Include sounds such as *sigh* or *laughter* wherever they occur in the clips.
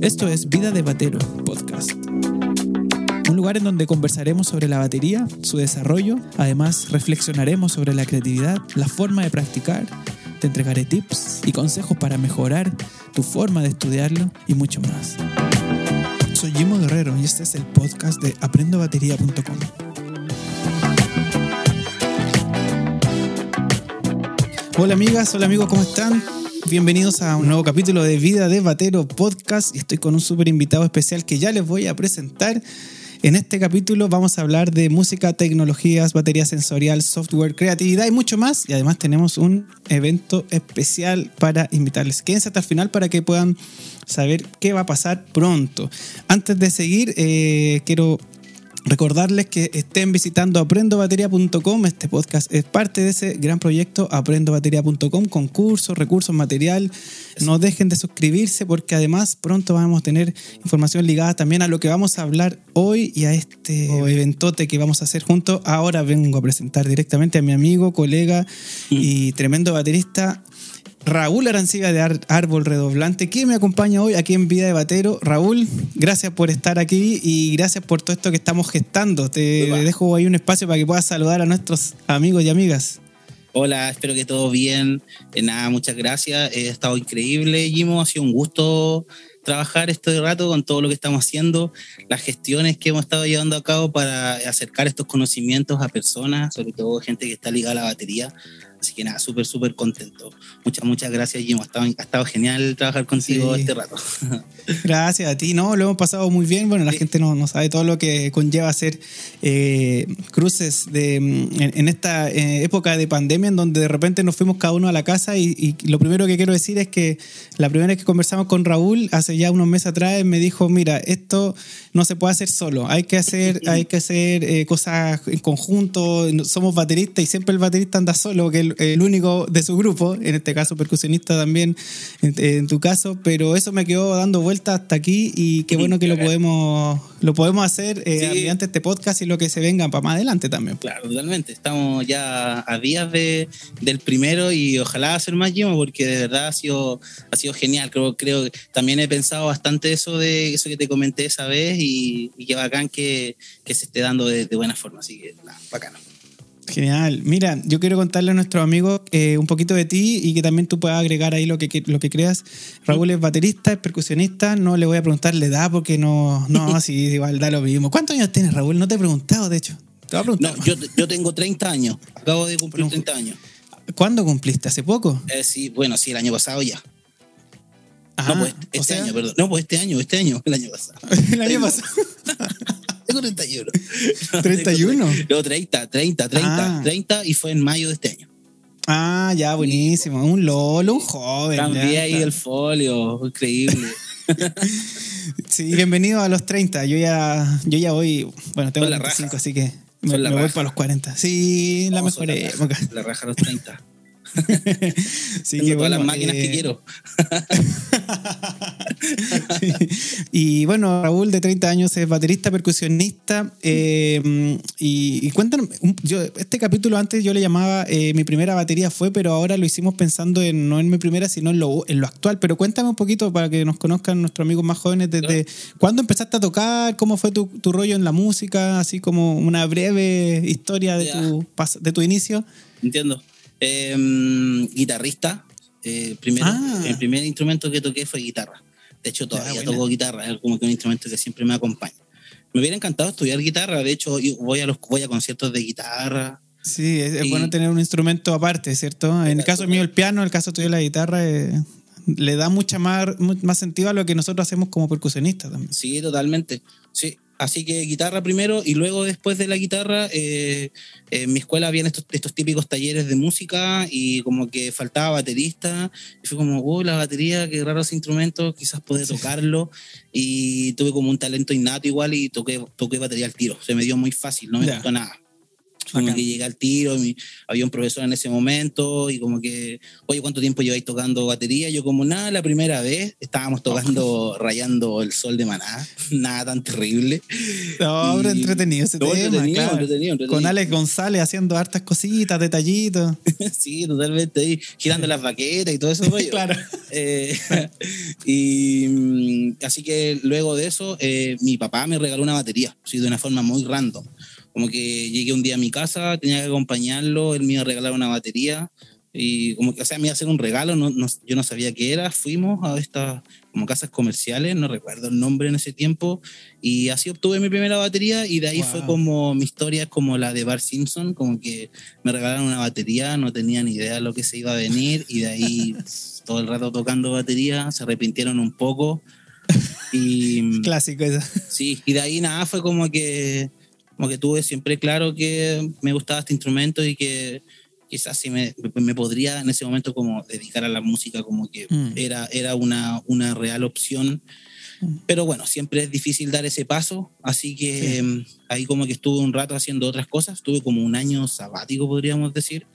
Esto es Vida de Batero Podcast. Un lugar en donde conversaremos sobre la batería, su desarrollo, además reflexionaremos sobre la creatividad, la forma de practicar, te entregaré tips y consejos para mejorar tu forma de estudiarlo y mucho más. Soy Jimo Guerrero y este es el podcast de aprendobatería.com. Hola amigas, hola amigos, ¿cómo están? Bienvenidos a un nuevo capítulo de Vida de Batero Podcast y estoy con un súper invitado especial que ya les voy a presentar. En este capítulo vamos a hablar de música, tecnologías, batería sensorial, software, creatividad y mucho más. Y además tenemos un evento especial para invitarles. Quédense hasta el final para que puedan saber qué va a pasar pronto. Antes de seguir, eh, quiero Recordarles que estén visitando aprendobatería.com. Este podcast es parte de ese gran proyecto aprendobatería.com, concursos, recursos, material. No dejen de suscribirse porque además pronto vamos a tener información ligada también a lo que vamos a hablar hoy y a este eventote que vamos a hacer juntos. Ahora vengo a presentar directamente a mi amigo, colega y tremendo baterista Raúl Arancibia de Árbol Redoblante, que me acompaña hoy aquí en Vida de Batero. Raúl, gracias por estar aquí y gracias por todo esto que estamos gestando. Te dejo ahí un espacio para que puedas saludar a nuestros amigos y amigas. Hola, espero que todo bien. Eh, nada, muchas gracias. He estado increíble, Jimo. Ha sido un gusto trabajar este rato con todo lo que estamos haciendo, las gestiones que hemos estado llevando a cabo para acercar estos conocimientos a personas, sobre todo gente que está ligada a la batería. Así que nada, súper, súper contento. Muchas, muchas gracias, Jim. Ha estado, ha estado genial trabajar contigo este rato. *laughs* Gracias a ti, ¿no? Lo hemos pasado muy bien. Bueno, la gente no, no, sabe todo lo que conlleva hacer eh, cruces de, en, esta eh, época de pandemia en donde de repente nos fuimos cada uno a la casa y, y, lo primero que quiero decir es que la primera vez que conversamos con Raúl, hace ya unos meses atrás, me dijo, mira, esto no se puede hacer solo, hay que hacer, *laughs* hay que hacer eh, cosas en conjunto, somos bateristas y siempre el baterista anda solo, que el, único de su grupo, en este caso percusionista también, en, tu caso, pero eso me quedó dando vuelta hasta aquí y qué bueno que lo podemos, lo podemos hacer eh, mediante este podcast y lo que se venga para más adelante también. Claro, totalmente, estamos ya a días de, del primero y ojalá hacer más Jimo porque de verdad ha sido, ha sido genial, creo, creo que también he pensado bastante eso de eso que te comenté esa vez y, y qué bacán que, que se esté dando de, de buena forma, así que nada, bacano. Genial. Mira, yo quiero contarle a nuestros amigos eh, un poquito de ti y que también tú puedas agregar ahí lo que, lo que creas. Raúl es baterista, es percusionista. No le voy a preguntar la edad porque no, no, *laughs* así igual da lo mismo. ¿Cuántos años tienes, Raúl? No te he preguntado, de hecho. Te voy a preguntar. No, yo, yo tengo 30 años. Acabo de cumplir 30 años. ¿Cuándo cumpliste? ¿Hace poco? Eh, sí, bueno, sí, el año pasado ya. no, pues este año, perdón. No, pues este año, este año, el año pasado. *laughs* el año pasado. Tengo 31. ¿31? *laughs* No, 30, 30, 30, 30 y fue en mayo de este año. Ah, ya, buenísimo. Un Lolo, un joven. Cambié ahí el folio, increíble. *laughs* sí, bienvenido a los 30. Yo ya, yo ya voy, bueno, tengo 35, así que me, me voy para los 40. Sí, la mejor época. La raja a los 30. *laughs* sí, que todas las máquinas que quiero. *laughs* Y bueno, Raúl de 30 años es baterista, percusionista. Eh, y, cuéntanos, yo, este capítulo antes yo le llamaba eh, Mi primera batería fue, pero ahora lo hicimos pensando en no en mi primera, sino en lo, en lo actual. Pero cuéntame un poquito para que nos conozcan nuestros amigos más jóvenes desde cuándo empezaste a tocar, cómo fue tu, tu, rollo en la música, así como una breve historia de, tu, de tu inicio. Entiendo. Em, guitarrista. Eh, primero, ah. El primer instrumento que toqué fue guitarra. De hecho, todavía toco guitarra, es como que un instrumento que siempre me acompaña. Me hubiera encantado estudiar guitarra, de hecho, voy a, los, voy a conciertos de guitarra. Sí, es, bueno tener un instrumento aparte, ¿cierto? En el caso mío, el piano, en el caso tuyo, la guitarra, eh, le da mucha más, más sentido a lo que nosotros hacemos como percusionistas también. Sí, totalmente. Sí, Así que guitarra primero y luego después de la guitarra, eh, en mi escuela habían estos, estos, típicos talleres de música y como que faltaba baterista. Y fue como, oh, la batería, qué raro ese instrumento, quizás puede tocarlo. Y tuve como un talento innato igual y toqué, toqué batería al tiro. Se me dio muy fácil, no me costó nada. Como que llegué al tiro, había un profesor en ese momento y como que, oye, ¿cuánto tiempo lleváis tocando batería? Yo como, nada, la primera vez estábamos tocando, *laughs* rayando el sol de maná, *laughs* nada tan terrible. No, pero entretenido ese tema, entretenido, Con Alex González haciendo hartas cositas, detallitos. *laughs* sí, totalmente, ahí girando las baquetas y todo eso. claro. Eh, y mm, así que luego de eso, eh, mi papá me regaló una batería, sí, de una forma muy random. Como que llegué un día a mi casa, tenía que acompañarlo, él me iba a regalar una batería y como que, o sea, me iba a hacer un regalo, no, yo no sabía qué era, fuimos a estas como casas comerciales, no recuerdo el nombre en ese tiempo, y así obtuve mi primera batería y de ahí fue como mi historia es como la de Bart Simpson, como que me regalaron una batería, no tenía ni idea de lo que se iba a venir y de ahí *laughs* todo el rato tocando batería, se arrepintieron un poco. Y, *laughs* Clásico eso. Sí, y de ahí nada, fue como que como que tuve siempre claro que me gustaba este instrumento y que quizás si me, me podría en ese momento como dedicar a la música, como que mm. era, era una, una real opción. Mm. Pero bueno, siempre es difícil dar ese paso, así que em, ahí como que estuve un rato haciendo otras cosas, tuve como un año sabático, podríamos decir,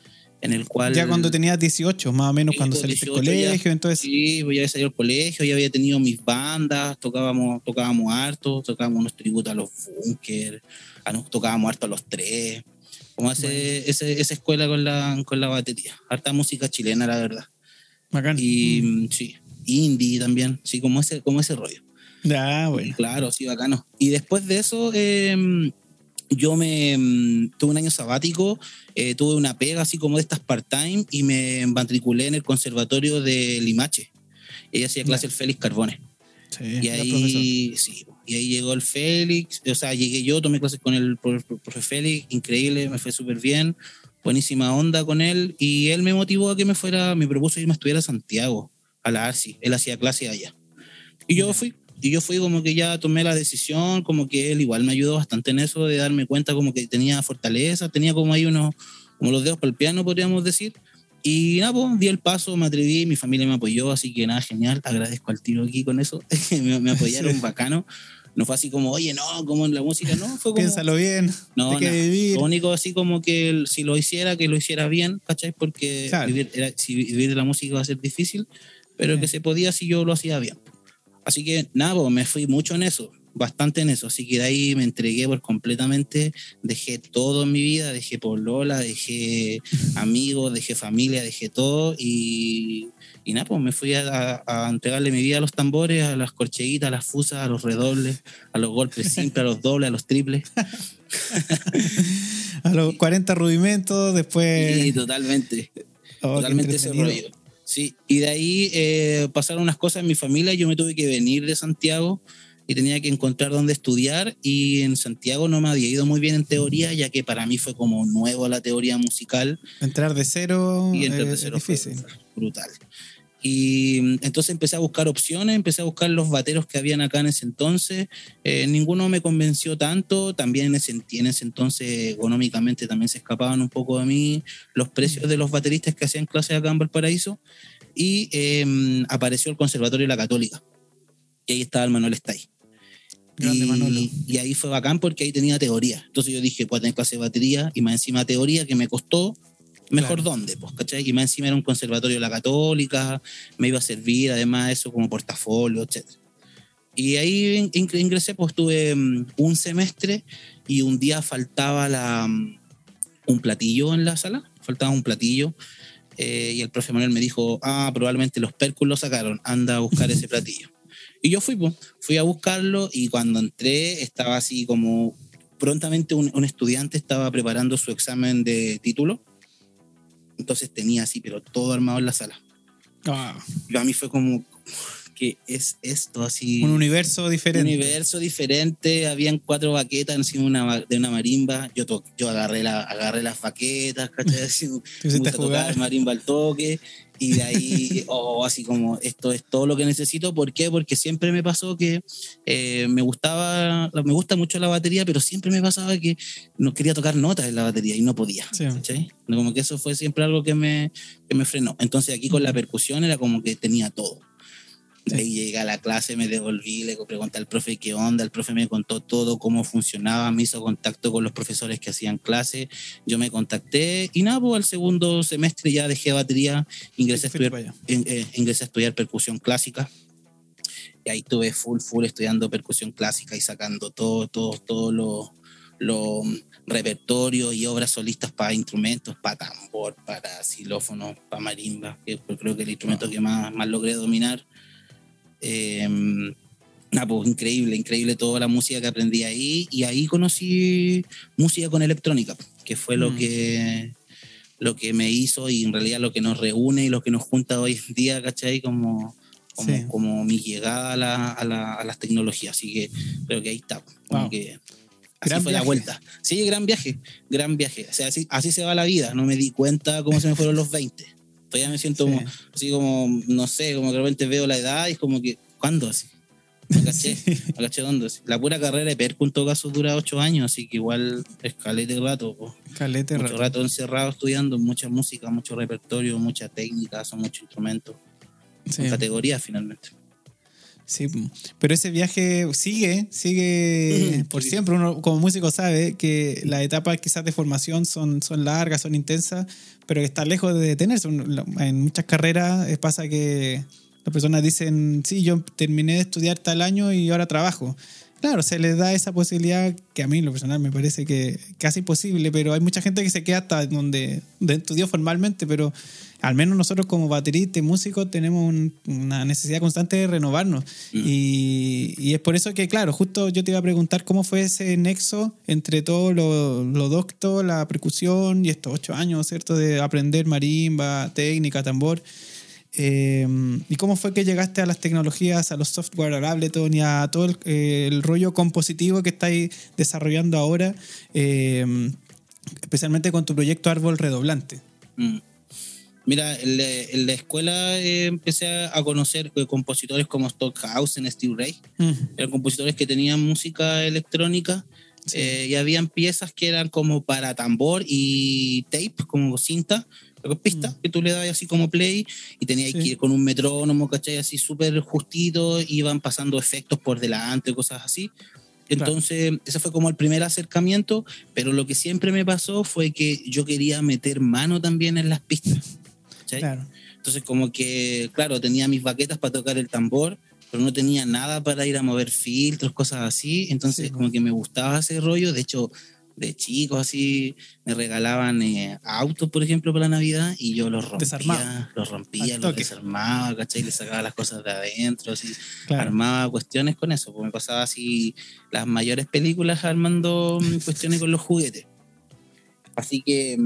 en el cual... Ya cuando tenías 18, más o menos, cuando saliste del colegio, entonces... Sí, pues ya había salido del colegio, ya había tenido mis bandas, tocábamos, tocábamos harto, tocábamos unos tributos a los bunkers, nos tocábamos harto a los tres. Como ese, esa escuela con la, con la batería. Harta música chilena, la verdad. Bacán. Y mm. sí, indie también, sí, como ese, como ese rollo. Ya, bueno. Claro, sí, bacano. Y después de eso, em, yo me mm, tuve un año sabático, eh, tuve una pega así como de estas part-time y me matriculé en el conservatorio de Limache. Ella hacía clase el Félix Carbone. Sí, y ahí, sí, y ahí llegó el Félix, o sea, llegué yo, tomé clases con el profe Félix, increíble, me fue súper bien, buenísima onda con él, y él me motivó a que me fuera, me propuso irme a estudiar a Santiago, a la ARSI, él hacía clase allá. Y yo fui, y yo fui como que ya tomé la decisión, como que él igual me ayudó bastante en eso, de darme cuenta como que tenía fortaleza, tenía como ahí unos, como los dedos para el piano, podríamos decir, y nada, pues, di el paso, me atreví, mi familia me apoyó, así que nada, genial, agradezco al tiro aquí con eso, *laughs* me, apoyaron bacano. No fue así como, oye, no, como en la música, no, fue como... Piénsalo bien, no, que vivir. Lo único así como que si lo hiciera, que lo hiciera bien, ¿cachai? Porque vivir, si vivir de la música va a ser difícil, pero que se podía si yo lo hacía bien. Así que nada, pues, me fui mucho en eso bastante en eso, así que de ahí me entregué por completamente, dejé todo en mi vida, dejé por Lola, dejé *laughs* amigos, dejé familia, dejé todo y, y nada, pues me fui a, entregarle mi vida a los tambores, a las corcheguitas, a las fusas, a los redobles, a los golpes simples, a los *laughs* dobles, a los triples. a los 40 rudimentos, después... Sí, totalmente. Oh, totalmente ese rollo. Sí, y de ahí eh, pasaron unas cosas en mi familia, yo me tuve que venir de Santiago y tenía que encontrar dónde estudiar y en Santiago no me había ido muy bien en teoría, ya que para mí fue como nuevo la teoría musical. Entrar de cero, y entrar de cero es difícil. brutal. Y mm, entonces empecé a buscar opciones, empecé a buscar los bateros que habían acá en ese entonces. Eh, ninguno me convenció tanto. También en ese, en ese, entonces económicamente también se escapaban un poco de mí los precios de los bateristas que hacían clases acá en Valparaíso. Y em, apareció el Conservatorio de la Católica. Y ahí estaba el Manuel Stay. Y, ahí fue bacán porque ahí tenía teoría. Entonces yo dije, pues tener clase de batería y más encima teoría que me costó, mejor dónde, pues, ¿cachai? Y más encima era un conservatorio de la católica, me iba a servir además eso como portafolio, etc. Y ahí ingresé, pues tuve mm, un semestre y un día faltaba la, mm, un platillo en la sala, faltaba un platillo. Eh, y el profe Manuel me dijo, ah, probablemente los pérculos sacaron, anda a buscar ese *laughs* platillo. Y yo fui, pues, fui a buscarlo y cuando entré estaba así como prontamente un, estudiante estaba preparando su examen de título. Entonces tenía así, pero todo armado en la sala. Ah. Y a mí fue como, que es esto así? Un universo diferente. Un universo diferente. Habían cuatro baquetas encima de una, de una marimba. Yo, yo agarré, la, agarré las baquetas, ¿cachai? *laughs* Así, me tocar marimba al toque y de ahí, *laughs* oh, así como, esto es todo lo que necesito. ¿Por qué? Porque siempre me pasó que eh, me gustaba, me gusta mucho la batería, pero siempre me pasaba que no quería tocar notas en la batería y no podía. Sí. Como que eso fue siempre algo que me, que me frenó. Entonces aquí con la percusión era como que tenía todo. Ahí llegué a la clase, me devolví, le pregunté al profe qué onda, el profe me contó todo, cómo funcionaba, me hizo contacto con los profesores que hacían clase, yo me contacté y nada, pues al segundo semestre ya dejé batería, ingresé, a estudiar, eh, ingresé a estudiar percusión clásica. Y ahí estuve full, full estudiando percusión clásica y sacando todo, todo, todo lo, lo repertorio y obras solistas para instrumentos, para tambor, para xilófono, para marimba, que creo que el instrumento que más, más logré dominar. Eh, pues increíble, increíble toda la música que aprendí ahí y ahí conocí música con electrónica, que fue lo mm. que lo que me hizo y en realidad lo que nos reúne y lo que nos junta hoy en día, ¿cachai? Como, como, mi llegada a, la, a, la, a, las tecnologías. Así que creo que ahí está. Como que así fue la vuelta. Sí, gran viaje, gran viaje. O sea, así, así se va la vida. No me di cuenta cómo se me fueron los 20 todavía me siento como, así como, no sé, como que de repente veo la edad y es como que, ¿cuándo así? ¿Me caché? ¿Me caché dónde? La pura carrera de perco en todo caso dura ocho años, así que igual es calete rato. Po. Calete mucho rato. encerrado estudiando, mucha música, mucho repertorio, mucha técnica, son muchos instrumentos. Sí. categorías finalmente. Sí, pero ese viaje sigue, sigue por siempre. Uno como músico sabe que las etapas quizás de formación son, son largas, son intensas, pero está lejos de detenerse. En muchas carreras eh, pasa que las personas dicen, sí, yo terminé de estudiar tal año y ahora trabajo. Claro, se les da esa posibilidad que a mí, en lo personal, me parece que casi imposible, pero hay mucha gente que se queda hasta donde, donde estudió formalmente, pero al menos nosotros como bateristas y músicos tenemos una necesidad constante de renovarnos. Mm. Y, es por eso que, claro, justo yo te iba a preguntar cómo fue ese nexo entre todo lo, lo docto, la percusión y estos ocho años, ¿cierto? De aprender marimba, técnica, tambor. Eh, ¿Y cómo fue que llegaste a las tecnologías, a los software, a Ableton y a todo el, eh, rollo compositivo que estáis desarrollando ahora, eh, especialmente con tu proyecto Árbol Redoblante? Mm. Mira, en la, escuela empecé a conocer compositores como Stockhausen, Steve Ray. Mm. Eran compositores que tenían música electrónica y habían piezas que eran como para tambor y tape, como cinta, pista mm. que tú le dabas así como play y tenías que ir con un metrónomo, ¿cachai? Así súper justito, iban pasando efectos por delante, cosas así. Entonces, ese fue como el primer acercamiento, pero lo que siempre me pasó fue que yo quería meter mano también en las pistas. Claro. Entonces, como que, claro, tenía mis baquetas para tocar el tambor, pero no tenía nada para ir a mover filtros, cosas así. Entonces, como que me gustaba ese rollo. De hecho, de chicos así me regalaban eh, autos, por ejemplo, para la Navidad y yo los rompía, los rompía, los desarmaba, ¿cachai? Les sacaba las cosas de adentro, así, armaba cuestiones con eso, pues me pasaba así las mayores películas armando mm, *laughs* cuestiones con los juguetes. Así que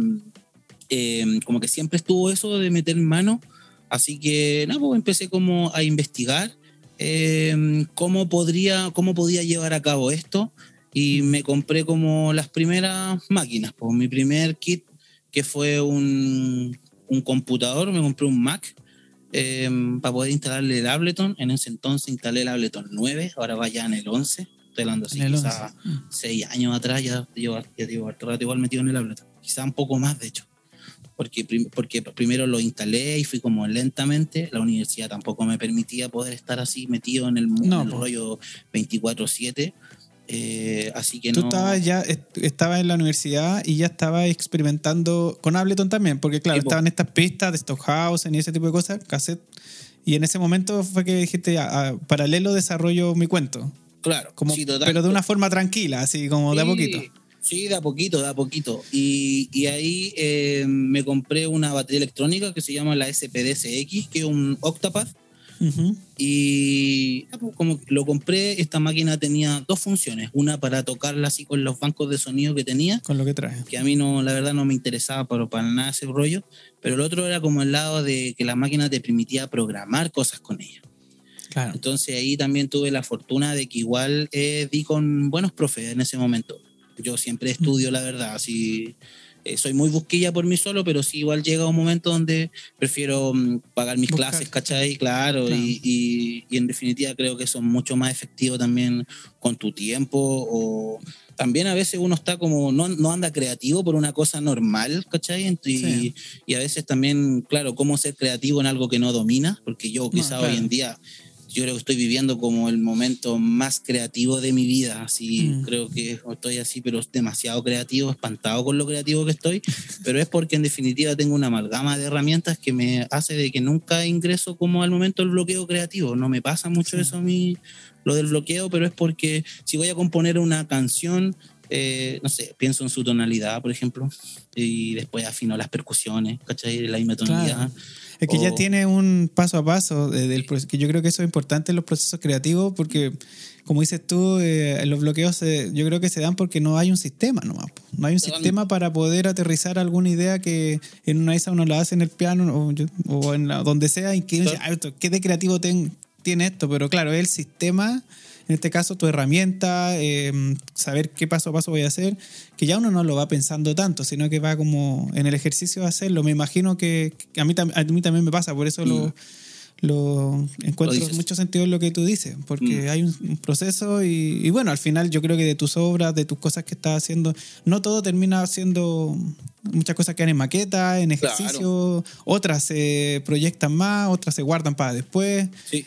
em, como que siempre estuvo eso de meter mano, así que nada, pues empecé como a investigar em, cómo podría, cómo podía llevar a cabo esto y me compré como las primeras máquinas. Pues mi primer kit, que fue un, un computador, me compré un Mac em, para poder instalarle el Ableton. En ese entonces instalé el Ableton 9, ahora va ya en el 11. Estoy hablando así, quizás 6 años atrás ya llevo, ya llevo igual metido en el Ableton. Quizá un poco más, de hecho. Porque, porque primero lo instalé y fui como lentamente. La universidad tampoco me permitía poder estar así metido en el, no, en el rollo 24-7. Eh, así que Tú estabas ya estabas en la universidad y ya estabas experimentando con Ableton también, porque claro, estaban estas pistas de Stockhausen y ese tipo de cosas, cassette. Y en ese momento fue que dijiste, paralelo desarrollo mi cuento. Claro, como, pero de una forma tranquila, así como de a poquito. Sí, de a poquito, de a poquito. Y, y ahí eh, me compré una batería electrónica que se llama la SPDSX, que es un Octapath y pues, como lo compré, esta máquina tenía dos funciones. Una para tocarla así con los bancos de sonido que tenía. Con lo que trae. Que a mí no, la verdad no me interesaba para, para nada ese rollo. Pero el otro era como el lado de que la máquina te permitía programar cosas con ella. Claro. Entonces ahí también tuve la fortuna de que igual eh, di con buenos profes en ese momento. Yo siempre estudio, la verdad, así eh, soy muy busquilla por mí solo, pero sí igual llega un momento donde prefiero mm, pagar mis clases, ¿cachai? Claro, Y, y, en definitiva creo que son mucho más efectivos también con tu tiempo o también a veces uno está como, no, no anda creativo por una cosa normal, ¿cachai? Y, y, a veces también, claro, cómo ser creativo en algo que no domina, porque yo quizá hoy en día yo creo que estoy viviendo como el momento más creativo de mi vida. Así, Mm. creo que estoy así, pero demasiado creativo, espantado con lo creativo que estoy. Pero es porque en definitiva tengo una amalgama de herramientas que me hace de que nunca ingreso como al momento del bloqueo creativo. No me pasa mucho Sí. eso a mí, lo del bloqueo, pero es porque si voy a componer una canción, eh, no sé, pienso en su tonalidad, por ejemplo, y después afino las percusiones, ¿cachai? La misma tonalidad. Claro. Es que ya O- tiene un paso a paso de- del proceso, que yo creo que eso es importante en los procesos creativos porque, como dices tú, eh, los bloqueos se- yo creo que se dan porque no hay un sistema nomás. No hay un Totalmente. sistema para poder aterrizar alguna idea que en una de esas uno la hace en el piano o, o en la- donde sea y que uno dice, Claro. "Ah, esto, ¿qué de creativo ten- tiene esto? Pero claro, el sistema, en este caso tu herramienta, eh, saber qué paso a paso voy a hacer, que ya uno no lo va pensando tanto, sino que va como en el ejercicio de hacerlo. Me imagino que, que a, mí, tam- a mí también me pasa, por eso Mm. lo encuentro Lo mucho sentido en lo que tú dices, porque Mm. hay un, un proceso y, y bueno, al final yo creo que de tus obras, de tus cosas que estás haciendo, no todo termina siendo, muchas cosas quedan en maqueta, en ejercicio, otras se proyectan más, otras se guardan para después, Sí.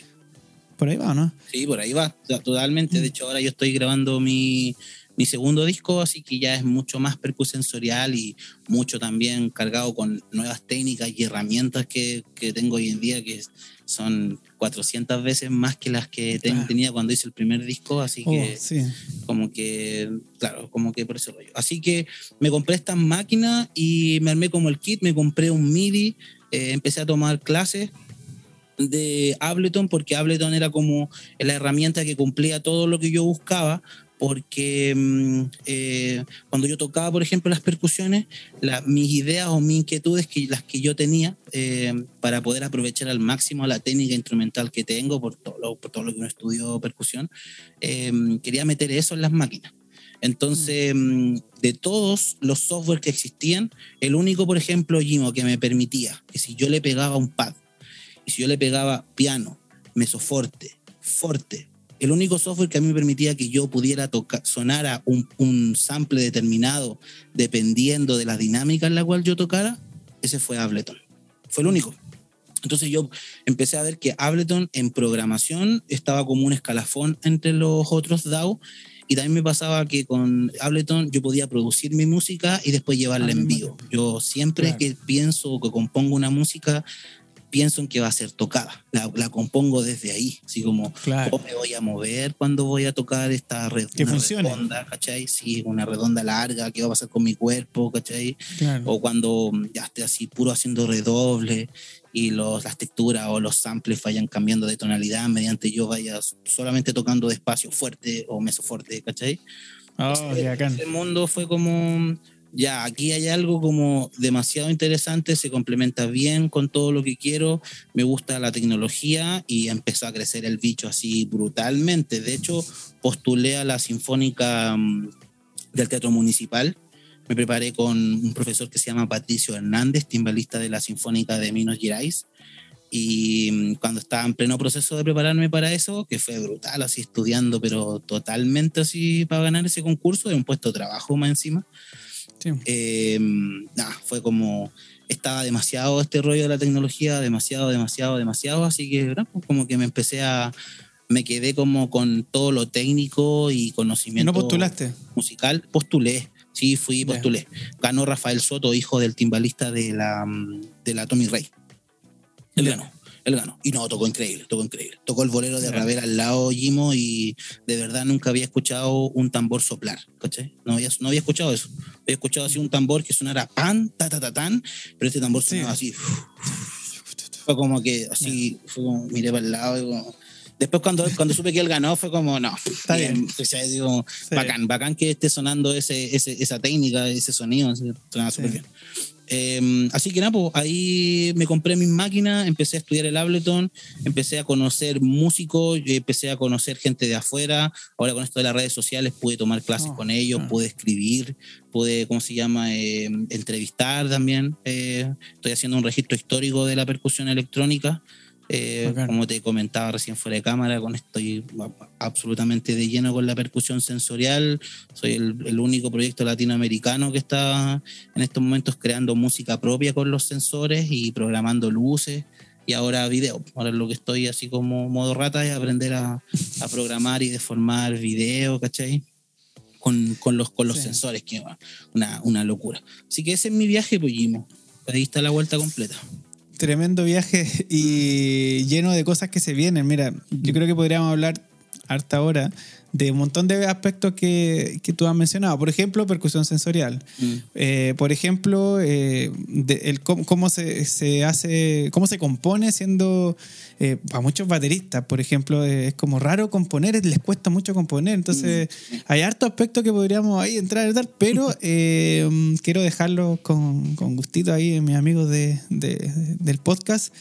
Por ahí va, ¿no? Sí, por ahí va, totalmente. Mm. De hecho, ahora yo estoy grabando mi, mi segundo disco, así que ya es mucho más percusensorial y mucho también cargado con nuevas técnicas y herramientas que, que tengo hoy en día, que son 400 veces más que las que ten- tenía cuando hice el primer disco, así Oh, que sí. como que, claro, como que por ese rollo. Así que me compré esta máquina y me armé como el kit, me compré un MIDI, eh, empecé a tomar clases de Ableton porque Ableton era como la herramienta que cumplía todo lo que yo buscaba porque mm, eh, cuando yo tocaba, por ejemplo, las percusiones, la- mis ideas o mis inquietudes, que, las que yo tenía, eh, para poder aprovechar al máximo la técnica instrumental que tengo, por todo lo, por todo lo que uno estudió percusión, eh, quería meter eso en las máquinas. Entonces, mm, de todos los software que existían, el único, por ejemplo, Gimo, que me permitía que si yo le pegaba un pad, y si yo le pegaba piano, mesoforte, forte, el único software que a mí me permitía que yo pudiera tocar, sonara un, un sample determinado dependiendo de la dinámica en la cual yo tocara, ese fue Ableton. Fue el único. Entonces yo empecé a ver que Ableton en programación estaba como un escalafón entre los otros DAO y también me pasaba que con Ableton yo podía producir mi música y después llevarla Al en vivo. Yo siempre Claro. que pienso o que compongo una música, pienso en que va a ser tocada. La, la compongo desde ahí, así como Claro. cómo me voy a mover cuando voy a tocar esta red Que una funcione. redonda, ¿cachai? Sí, una redonda larga, qué va a pasar con mi cuerpo, ¿cachai? Claro. o cuando ya esté así puro haciendo redoble y los, las texturas o los samples vayan cambiando de tonalidad mediante yo vaya solamente tocando despacio fuerte o mesoforte, ¿cachai? Oh. Ese mundo fue como, ya, aquí hay algo como demasiado interesante, se complementa bien con todo lo que quiero, me gusta la tecnología y empezó a crecer el bicho así brutalmente. De hecho, postulé a la Sinfónica mm, del Teatro Municipal. Me preparé con un profesor que se llama Patricio Hernández, timbalista de la Sinfónica de Minas Gerais. Y mm, cuando estaba en pleno proceso de prepararme para eso, que fue brutal, así estudiando, pero totalmente así para ganar ese concurso, de un puesto de trabajo más encima, Sí. eh, fue como, estaba demasiado este rollo de la tecnología, demasiado, demasiado, demasiado, así que pues como que me empecé a, me quedé como con todo lo técnico y ¿Y conocimiento no postulaste? musical, postulé. Sí, fui, postulé. Ganó Rafael Soto, hijo del timbalista de la, mm, de la Tommy Rey. Él ganó, él ganó. Y no, tocó increíble, tocó increíble. Tocó el bolero de Ya. Ravera al lado, Jimo, y de verdad nunca había escuchado un tambor soplar, ¿cachai? No había, no había escuchado eso. Había escuchado así un tambor que sonara pan, ta, ta, ta, tan, pero este tambor Sí. sonaba así. Fue como que así, fue como, miré para el lado y como... Después cuando, cuando supe que él ganó fue como, no, Está bien. O sea, digo, Sí. bacán, bacán que esté sonando ese, ese- esa técnica, ese sonido, así, suena Sí. súper bien. Eh, así que nada, pues, ahí me compré mis máquinas, empecé a estudiar el Ableton, empecé a conocer músicos, empecé a conocer gente de afuera. Ahora con esto de las redes sociales pude tomar clases Oh, con ellos, claro. pude escribir, pude, ¿cómo se llama?, Eh, entrevistar también. Eh, estoy haciendo un registro histórico de la percusión electrónica. Eh, como te comentaba recién fuera de cámara, con estoy absolutamente de lleno con la percusión sensorial. Soy el, el único proyecto latinoamericano que está en estos momentos creando música propia con los sensores y programando luces. y ahora video. Ahora lo que estoy así como modo rata es aprender a, a programar y deformar video, ¿cachai? Con, con los, con los Sí. sensores, que una, una locura. Así que ese es mi viaje, Pollimo. Ahí está la vuelta completa. Tremendo viaje *laughs* y lleno de cosas que se vienen. Mira, yo creo que podríamos hablar harta hora de un montón de aspectos que, que tú has mencionado. Por ejemplo, percusión sensorial. Mm. Eh, por ejemplo, eh, de- el cómo, cómo se, se hace, cómo se compone siendo eh, a muchos bateristas, por ejemplo, eh, es como raro componer, les cuesta mucho componer. Entonces, hay harto aspectos que podríamos ahí entrar y tal, pero *laughs* eh, mm, quiero dejarlo con, con gustito ahí, mis amigos de, de- del podcast.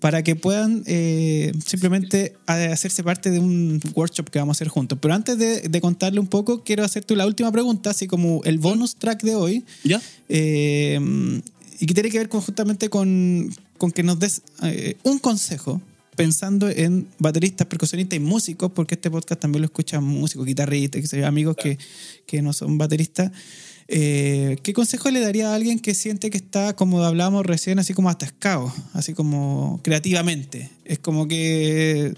Para que puedan eh, simplemente hacerse parte de un workshop que vamos a hacer juntos. Pero antes de, de contarle un poco, quiero hacerte la última pregunta, así como el bonus track de hoy. ¿Ya? Eh, y que tiene que ver con, justamente con, con que nos des eh, un consejo pensando en bateristas, percusionistas y músicos, porque este podcast también lo escuchan músicos, guitarristas, amigos que, que no son bateristas. Eh, ¿Qué consejo le daría a alguien que siente que está, como hablábamos recién, así como atascado, así como creativamente? Es como que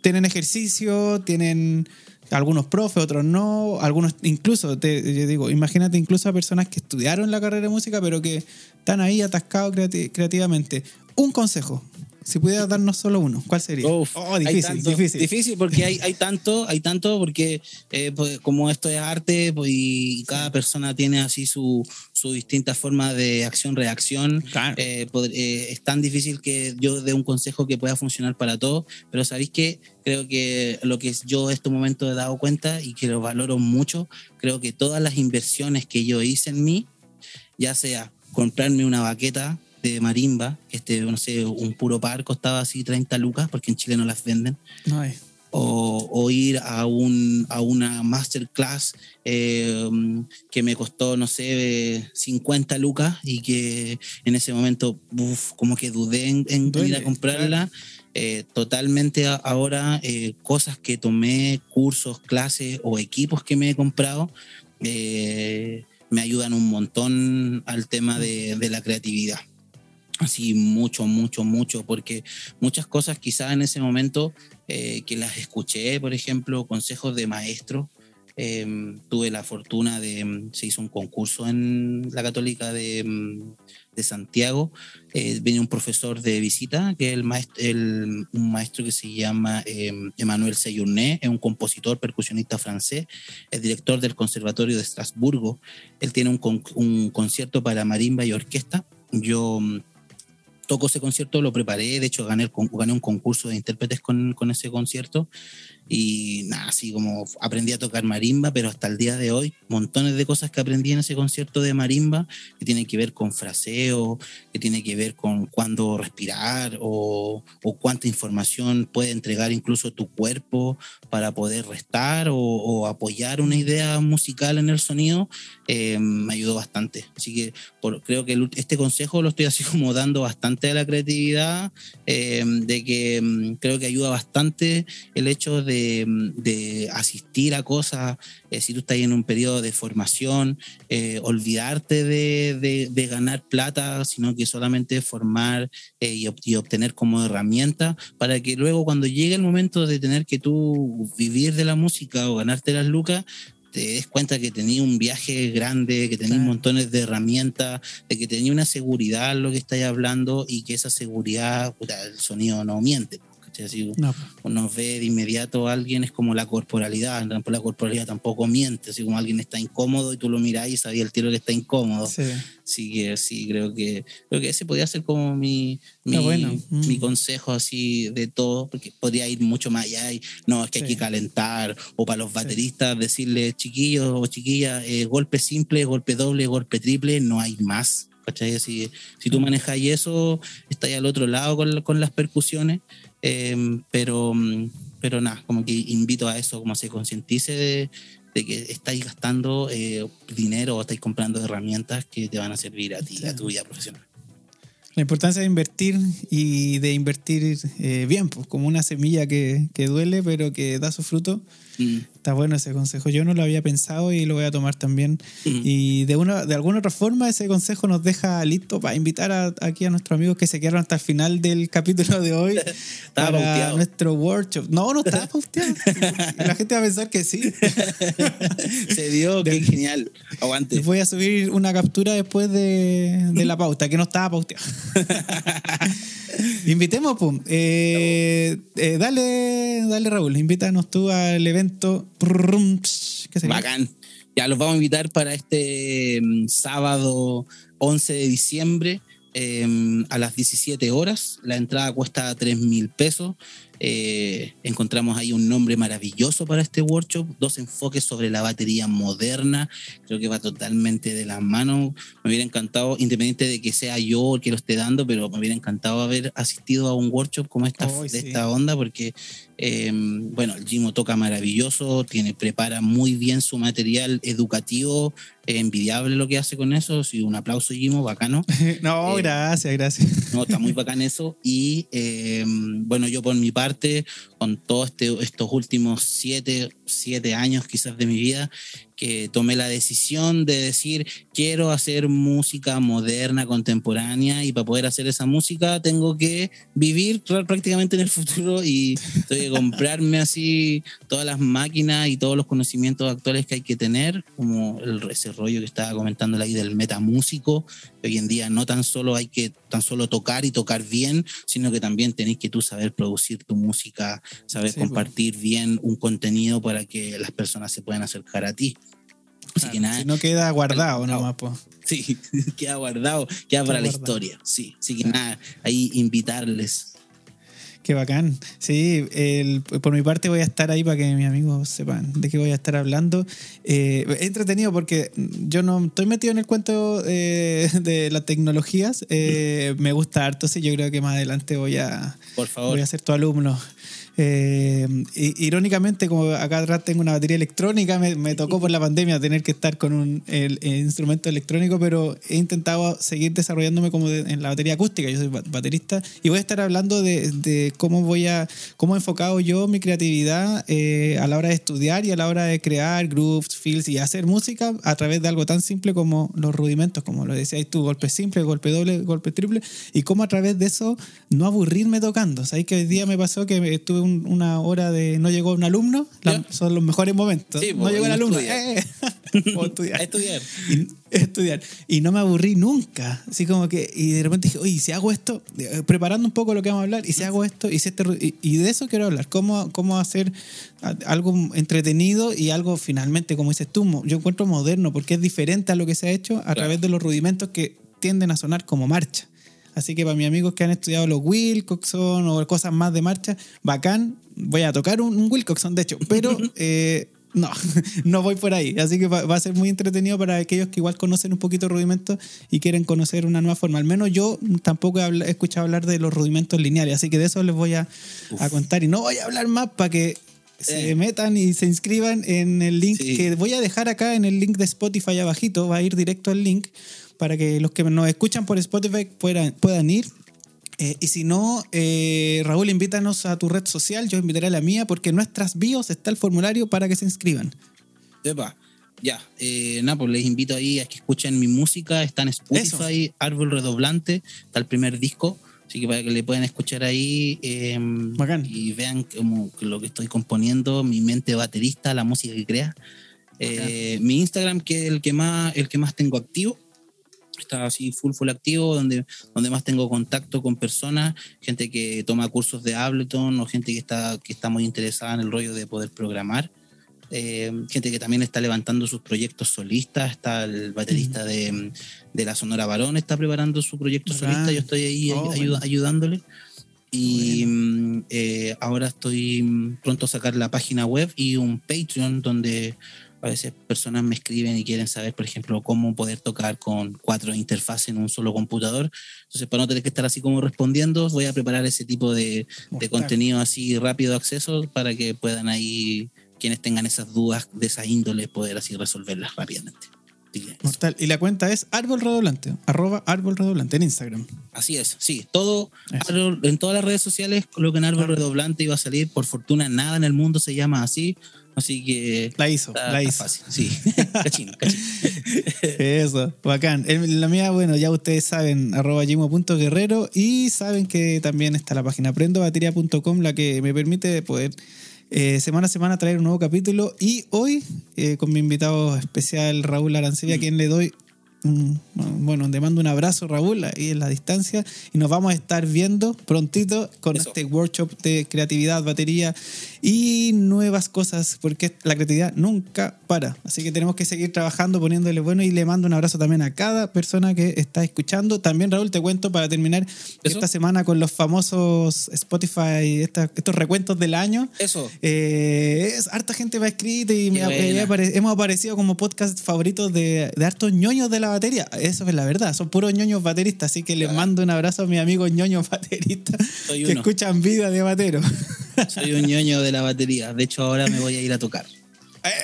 tienen ejercicio, tienen algunos profes, otros no, algunos incluso, te, digo, imagínate incluso a personas que estudiaron la carrera de música, pero que están ahí atascados creati- creativamente. Un consejo, si pudieras darnos solo uno, ¿cuál sería? Uf, oh, difícil, tanto- difícil. Difícil porque hay, hay tanto, hay tanto porque eh, pues, como esto es arte pues, y cada persona tiene así su, su distinta forma de acción-reacción, Claro. eh, eh, es tan difícil que yo dé un consejo que pueda funcionar para todos, pero sabéis que creo que lo que yo en este momento he dado cuenta y que lo valoro mucho, creo que todas las inversiones que yo hice en mí, ya sea comprarme una baqueta de marimba, este, no sé, un puro par costaba así 30 lucas, porque en Chile no las venden, No o, o ir a, un, a una masterclass eh, que me costó, no sé, 50 lucas y que en ese momento, uf, como que dudé en, en Duele, ir a comprarla. Eh, totalmente a- ahora, eh, cosas que tomé, cursos, clases o equipos que me he comprado, eh, me ayudan un montón al tema de, de la creatividad. Así mucho, mucho, mucho, porque muchas cosas quizás en ese momento eh, que las escuché, por ejemplo, consejos de maestros. eh, tuve la fortuna de, mm, se hizo un concurso en la Católica de, mm, de Santiago. Eh, venía un profesor de visita, que es el maestro, el, un maestro que se llama Emmanuel Seyourné, es un compositor, percusionista francés, es director del Conservatorio de Estrasburgo. Él tiene un, un concierto para marimba y orquesta. Yo toco ese concierto, lo preparé, de hecho gané, un concurso de intérpretes con ese concierto y nada, así como aprendí a tocar marimba, pero hasta el día de hoy, montones de cosas que aprendí en ese concierto de marimba que tienen que ver con fraseo, que tiene que ver con cuándo respirar o, o cuánta información puede entregar incluso tu cuerpo para poder restar o, o apoyar una idea musical en el sonido, eh, me ayudó bastante. Así que por- creo que el este consejo lo estoy así *laughs* como dando bastante a la creatividad, eh, de que mm, creo que ayuda bastante el hecho de, de asistir a cosas, eh, si tú estás en un periodo de formación, eh, olvidarte de, de- de ganar plata, sino que solamente formar eh, y, ob- y obtener como herramienta para que luego cuando llegue el momento de tener que tú vivir de la música o ganarte las lucas, te des cuenta que tenía un viaje grande, que tenía Claro. montones de herramientas, de que tenía una seguridad lo que estáis hablando y que esa seguridad, puta, el sonido no miente. ¿Cachai? Así, No, uno ve de inmediato a alguien, es como la corporalidad, la corporalidad tampoco miente, así como alguien está incómodo y tú lo mirás y sabías el tiro que está incómodo. sí. Así que sí, creo que, creo que ese podría ser como mi, mi, bueno. Mm. mi consejo así de todo, porque podría ir mucho más allá y no, es que hay Sí. que calentar, o para los bateristas decirles chiquillos o chiquillas, eh, golpe simple, golpe doble, golpe triple, no hay más. Así, si tú manejas eso, estás al otro lado con, con las percusiones, eh, pero, mm, pero nada, como que invito a eso, como se concientice de, de que estáis gastando eh, dinero o estáis comprando herramientas que te van a servir a ti, Sí. a tu vida profesional. La importancia de invertir y de invertir eh, bien, pues como una semilla que, que, duele pero que da su fruto. Mm. Está bueno ese consejo. Yo no lo había pensado y lo voy a tomar también. Mm. Y de una de alguna otra forma ese consejo nos deja listo para invitar a, aquí a nuestros amigos que se quedaron hasta el final del capítulo de hoy *laughs* para nuestro workshop. No, no estaba *laughs* pauteado. La gente va a pensar que sí. *laughs* se dio, qué genial. Aguante. Voy a subir una captura después de, de la pauta, que no estaba pauteado. Invitemos, pum. Eh, eh, dale, dale, Raúl, invítanos tú al evento. Bacán. Ya los vamos a invitar para este mm, sábado 11 de diciembre em, a las 17 horas. La entrada cuesta 3 mil pesos. Eh, encontramos ahí un nombre maravilloso para este workshop, dos enfoques sobre la batería moderna, creo que va totalmente de la mano. Me hubiera encantado, independiente de que sea yo el que lo esté dando, pero me hubiera encantado haber asistido a un workshop como esta, de esta onda, porque em, bueno, el Gimo toca maravilloso, tiene, prepara muy bien su material educativo, envidiable lo que hace con eso. Sí, un aplauso, Gimo, bacano. *laughs* no, eh, gracias, gracias. No, está muy bacán eso. Y em, bueno, yo por mi parte, con todos este, estos últimos siete, siete años quizás de mi vida, que tomé la decisión de decir, quiero hacer música moderna, contemporánea, y para poder hacer esa música tengo que vivir prácticamente en el futuro y tengo que comprarme así todas las máquinas y todos los conocimientos actuales que hay que tener, como el, ese rollo que estaba comentando ahí del metamúsico, que hoy en día no tan solo hay que tan solo tocar y tocar bien, sino que también tenéis que tú saber producir tu música, saber compartir bien un contenido para que las personas se puedan acercar a ti. Si no queda guardado nomás. Sí, *laughs* queda guardado, queda para la historia. Sí, así que nada, ahí invitarles. Qué bacán. Sí, por mi parte voy a estar ahí para que mis amigos sepan de qué voy a estar hablando. Eh, entretenido porque yo no estoy metido en el cuento eh, de las tecnologías. Eh, me gusta harto, sí. Yo creo que más adelante voy a, por favor. voy a ser tu alumno. Eh, irónicamente, como acá atrás tengo una batería electrónica, me, tocó por la pandemia tener que estar con un instrumento electrónico, pero he intentado seguir desarrollándome como en la batería acústica. Yo soy baterista y voy a estar hablando de, cómo voy a, cómo he enfocado yo mi creatividad eh, a la hora de estudiar y a la hora de crear grooves, feels y hacer música a través de algo tan simple como los rudimentos, como lo decías tú, golpe simple, golpe doble, golpe triple, y cómo a través de eso no aburrirme tocando. Sabéis que hoy día me pasó que estuve un una hora de no llegó un alumno, son los mejores momentos. no llegó el alumno. Eh, *laughs* estudiar. estudiar. Y, estudiar. Y no me aburrí nunca. Así como que, y de repente dije, oye, si hago esto, eh, preparando un poco lo que vamos a hablar, y si hago esto, y, si este, y, de eso quiero hablar. Cómo, cómo hacer algo entretenido y algo finalmente, como dices tú, yo encuentro moderno, porque es diferente a lo que se ha hecho a través de los rudimentos que tienden a sonar como marcha. Así que para mis amigos que han estudiado los Wilcoxon o cosas más de marcha, bacán. Voy a tocar un, Wilcoxon, de hecho, pero *laughs* eh, no, *laughs* no voy por ahí. Así que va, a ser muy entretenido para aquellos que igual conocen un poquito rudimentos y quieren conocer una nueva forma. Al menos yo tampoco he, escuchado hablar de los rudimentos lineales, así que de eso les voy a, contar. Y no voy a hablar más para que se eh. metan y se inscriban en el link que voy a dejar acá en el link de Spotify abajito, va a ir directo al link para que los que nos escuchan por Spotify puedan, puedan ir. Eh, y si no, eh, Raúl, invítanos a tu red social, yo invitaré a la mía, porque en nuestras bios está el formulario para que se inscriban. Epa, ya, eh, nada, pues les invito ahí a que escuchen mi música, está en Spotify, Árbol Redoblante, está el primer disco, así que para que le puedan escuchar ahí em, y vean como lo que estoy componiendo, mi mente baterista, la música que crea. Eh, mi Instagram, que es el que más, el que más tengo activo, está así full, full activo, donde, donde más tengo contacto con personas, gente que toma cursos de Ableton o gente que está, que está muy interesada en el rollo de poder programar. Eh, gente que también está levantando sus proyectos solistas, está el baterista de, de, la Sonora Barón, está preparando su proyecto solista, yo estoy ahí oh, ayudándole. Y mm, eh, ahora estoy pronto a sacar la página web y un Patreon donde a veces personas me escriben y quieren saber, por ejemplo, cómo poder tocar con cuatro interfaces en un solo computador. Entonces, para no tener que estar así como respondiendo, voy a preparar ese tipo de, contenido así rápido de acceso para que puedan ahí, quienes tengan esas dudas de esa índole, poder así resolverlas rápidamente. Mortal. Y la cuenta es árbol redoblante, arroba árbol redoblante en Instagram. Así es, sí. Todo, en todas las redes sociales coloquen árbol redoblante y va a salir. Por fortuna, nada en el mundo se llama así. Así que. La hizo, la hizo. Fácil. Sí, *laughs* cachino, cachino. *laughs* Eso, bacán. La mía, bueno, ya ustedes saben, arroba guerrero y saben que también está la página aprendobatería.com, la que me permite poder eh, semana a semana traer un nuevo capítulo. Y hoy, eh, con mi invitado especial Raúl Arancilla, a quien le doy bueno, te mando un abrazo, Raúl, ahí en la distancia. Y nos vamos a estar viendo prontito con este workshop de creatividad, batería y nuevas cosas, porque la creatividad nunca para. Así que tenemos que seguir trabajando, poniéndole bueno. Y le mando un abrazo también a cada persona que está escuchando. También, Raúl, te cuento para terminar esta semana con los famosos Spotify, estos recuentos del año. Eso. Eh, es harta gente va escrito y hemos aparecido como podcast favoritos de, de hartos ñoños de la batería. Eso es la verdad, son puros ñoños bateristas, así que les mando un abrazo a mis amigos ñoños bateristas que escuchan vida de batero. Soy un ñoño de la batería, de hecho ahora me voy a ir a tocar.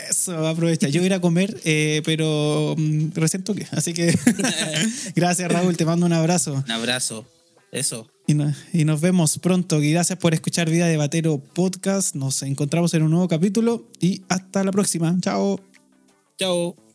Eso, aprovecha. Yo voy a ir a comer, eh, pero mm, recién toqué. Así que *laughs* gracias, Raúl. Te mando un abrazo. Un abrazo. Eso. Y, y, nos vemos pronto. Y gracias por escuchar Vida de Batero Podcast. Nos encontramos en un nuevo capítulo y hasta la próxima. Chao. Chao.